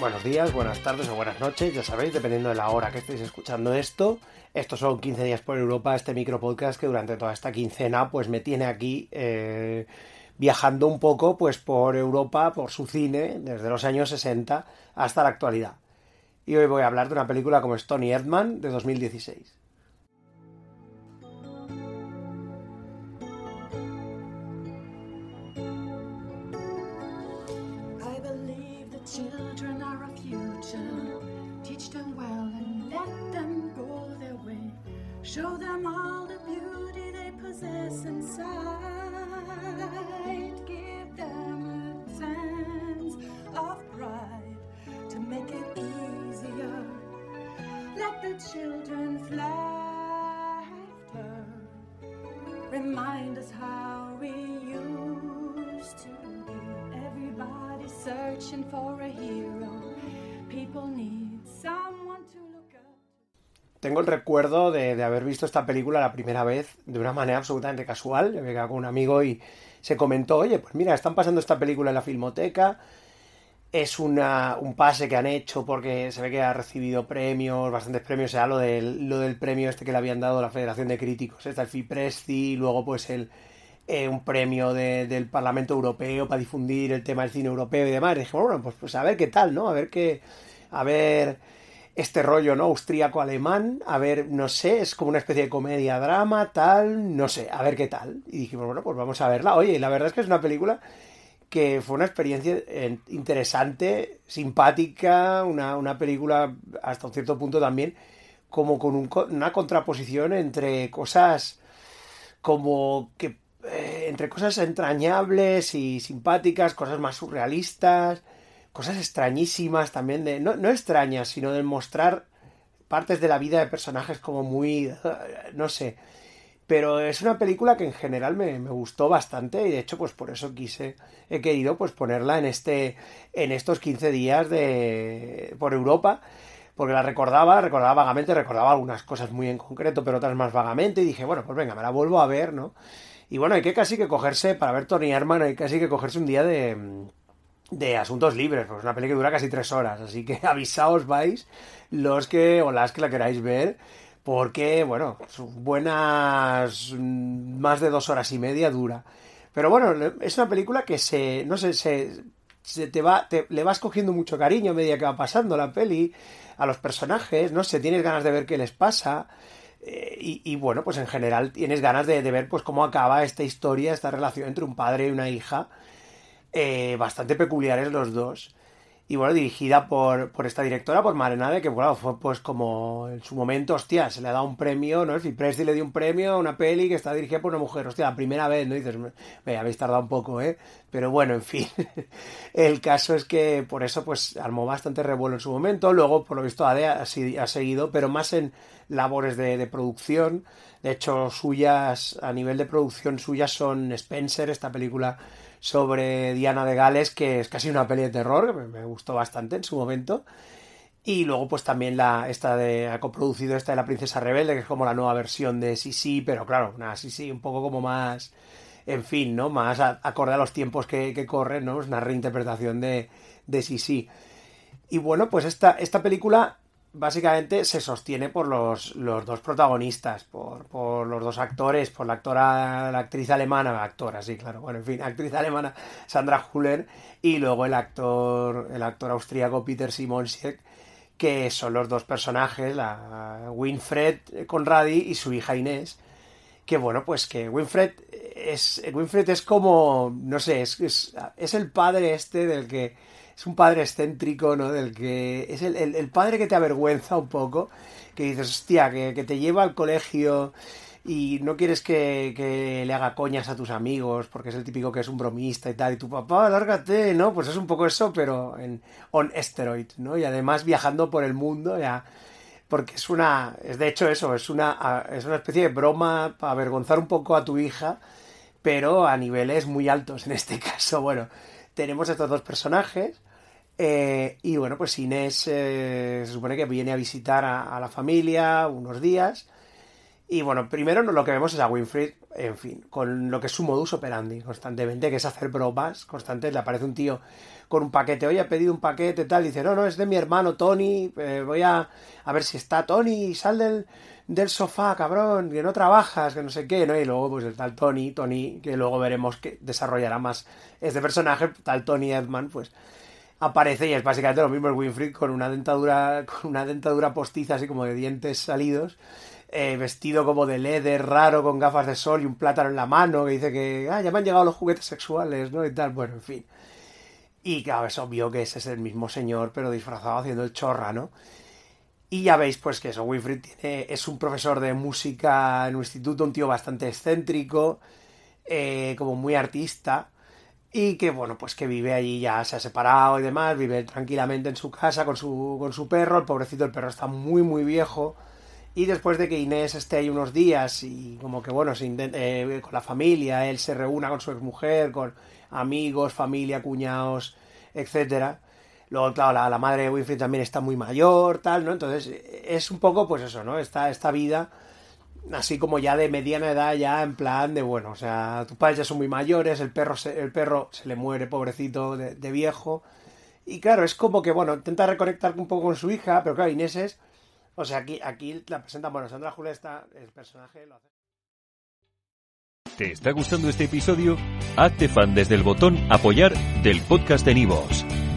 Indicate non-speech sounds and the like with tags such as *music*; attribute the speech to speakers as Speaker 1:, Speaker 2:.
Speaker 1: Buenos días, buenas tardes o buenas noches, ya sabéis, dependiendo de la hora que estéis escuchando esto. Estos son 15 días por Europa, este micro podcast que durante toda esta quincena pues me tiene aquí eh, viajando un poco pues por Europa, por su cine, desde los años 60 hasta la actualidad. Y hoy voy a hablar de una película como Stony Edman de 2016.
Speaker 2: Show them all the beauty they possess inside. Give them a sense of pride to make it easier. Let the children's laughter remind us how we used to be. Everybody searching for a hero. People need someone
Speaker 1: Tengo el recuerdo de, de haber visto esta película la primera vez de una manera absolutamente casual. Me quedaba con un amigo y se comentó, oye, pues mira, están pasando esta película en la filmoteca. Es una, un pase que han hecho porque se ve que ha recibido premios, bastantes premios, o sea, lo del, lo del premio este que le habían dado la Federación de Críticos, está el FIPRESCI, luego pues el, eh, un premio de- del Parlamento Europeo para difundir el tema del cine europeo y demás. Y dije, bueno, pues, pues a ver qué tal, ¿no? A ver qué, a ver este rollo, ¿no? Austríaco-alemán, a ver, no sé, es como una especie de comedia-drama, tal, no sé, a ver qué tal. Y dijimos, bueno, pues vamos a verla. Oye, y la verdad es que es una película que fue una experiencia eh, interesante, simpática, una, una película hasta un cierto punto también, como con un co- una contraposición entre cosas como que eh, entre cosas entrañables y simpáticas, cosas más surrealistas, cosas extrañísimas también de no, no extrañas, sino de mostrar partes de la vida de personajes como muy eh, no sé, pero es una película que en general me, me gustó bastante y de hecho pues por eso quise he querido pues ponerla en este en estos 15 días de por Europa porque la recordaba, recordaba vagamente, recordaba algunas cosas muy en concreto, pero otras más vagamente, y dije, bueno, pues venga, me la vuelvo a ver, ¿no? Y bueno, hay que casi que cogerse, para ver Tony Herman, hay casi que cogerse un día de, de asuntos libres, pues es una peli que dura casi tres horas, así que *laughs* avisaos vais los que o las que la queráis ver, porque, bueno, buenas mm, más de dos horas y media dura. Pero bueno, es una película que se, no sé, se, se te va, te- le vas cogiendo mucho cariño a medida que va pasando la peli, a los personajes, no sé, tienes ganas de ver qué les pasa. eh, y, y, bueno, pues en general tienes ganas de ver pues cómo acaba esta historia, esta relación entre un padre y una hija, eh, bastante peculiares los dos. Y bueno, dirigida por, por esta directora, por Marenade, que bueno, fue pues como en su momento, hostia, se le ha dado un premio, ¿no? El Fipresti le dio un premio a una peli que está dirigida por una mujer, hostia, la primera vez, ¿no? Y dices, me, habéis tardado un poco, ¿eh? Pero bueno, en fin. *laughs* El caso es que por eso pues armó bastante revuelo en su momento. Luego, por lo visto, ADE ha, ha seguido, pero más en labores de, de producción. De hecho, suyas, a nivel de producción suyas son Spencer, esta película sobre Diana de Gales, que es casi una peli de terror, que me, gustó bastante en su momento. Y luego, pues también la, esta de, ha coproducido esta de La Princesa Rebelde, que es como la nueva versión de Sisi, pero claro, una Sisi un poco como más, en fin, ¿no? Más acorde a los tiempos que, que corren, ¿no? Es una reinterpretación de, de Sisi. Y bueno, pues esta, esta película básicamente se sostiene por los, los dos protagonistas, por, por los dos actores, por la actora, la actriz alemana, actora, sí, claro, bueno, en fin, *laughs* actriz alemana Sandra Huller y luego el actor, el actor austríaco Peter Simonsiek, que son los dos personajes, la Winfred Conradi y su hija Inés, que bueno, pues que Winfred es, Winfred es como, no sé, es, es, es el padre este del que es un padre excéntrico, ¿no? Del que es el, el, el padre que te avergüenza un poco, que dices, hostia, que, que te lleva al colegio y no quieres que, que le haga coñas a tus amigos porque es el típico que es un bromista y tal, y tu papá, lárgate, ¿no? Pues es un poco eso, pero en on steroids, ¿no? Y además viajando por el mundo ya porque es una, es de hecho eso, es una, es una especie de broma para avergonzar un poco a tu hija, pero a niveles muy altos en este *laughs* caso. Bueno, tenemos estos dos personajes eh, y bueno, pues Inés eh, se supone que viene a visitar a, la familia unos días y bueno, primero lo que vemos es a Winfried, en fin, con lo que es su modus operandi constantemente, que es hacer bromas constantes. Le aparece un tío con un paquete, oye, he pedido un paquete, tal, y dice, no, no, es de mi hermano Tony, eh, voy a, a ver si está Tony, sal del, del sofá, cabrón, que no trabajas, que no sé qué, ¿no? Y luego, pues el tal Tony, Tony, que luego veremos que desarrollará más este personaje, tal Tony Edman, pues aparece y es básicamente lo mismo el Winfried con una dentadura, con una dentadura postiza, así como de dientes salidos eh, vestido como de leather raro con gafas de sol y un plátano en la mano que dice que ah, ya me han llegado los juguetes sexuales, ¿no? Y tal, bueno, en fin. Y claro, es obvio que ese es el mismo señor, pero disfrazado haciendo el chorra, ¿no? Y ya veis, pues que eso, Winfried tiene, es un profesor de música en un instituto, un tío bastante excéntrico, eh, como muy artista, y que, bueno, pues que vive allí, ya se ha separado y demás, vive tranquilamente en su casa con su, con su perro, el pobrecito, el perro está muy, muy viejo, y después de que Inés esté ahí unos días y como que bueno, se eh, con la familia, él se reúna con su exmujer, con amigos, familia, cuñados, etcétera. Luego, claro, la, la madre de Winfrey también está muy mayor, tal, ¿no? Entonces, es un poco, pues eso, ¿no? Esta, esta vida, así como ya de mediana edad, ya en plan de, bueno, o sea, tus padres ya son muy mayores, el perro se, el perro se le muere, pobrecito, de, viejo. Y claro, es como que, bueno, intenta reconectar un poco con su hija, pero claro, Inés es o sea, aquí, aquí la presentan, bueno, Sandra Julia está, el personaje lo hace.
Speaker 3: ¿Te está gustando este episodio? Hazte fan desde el botón Apoyar del podcast de Nivos.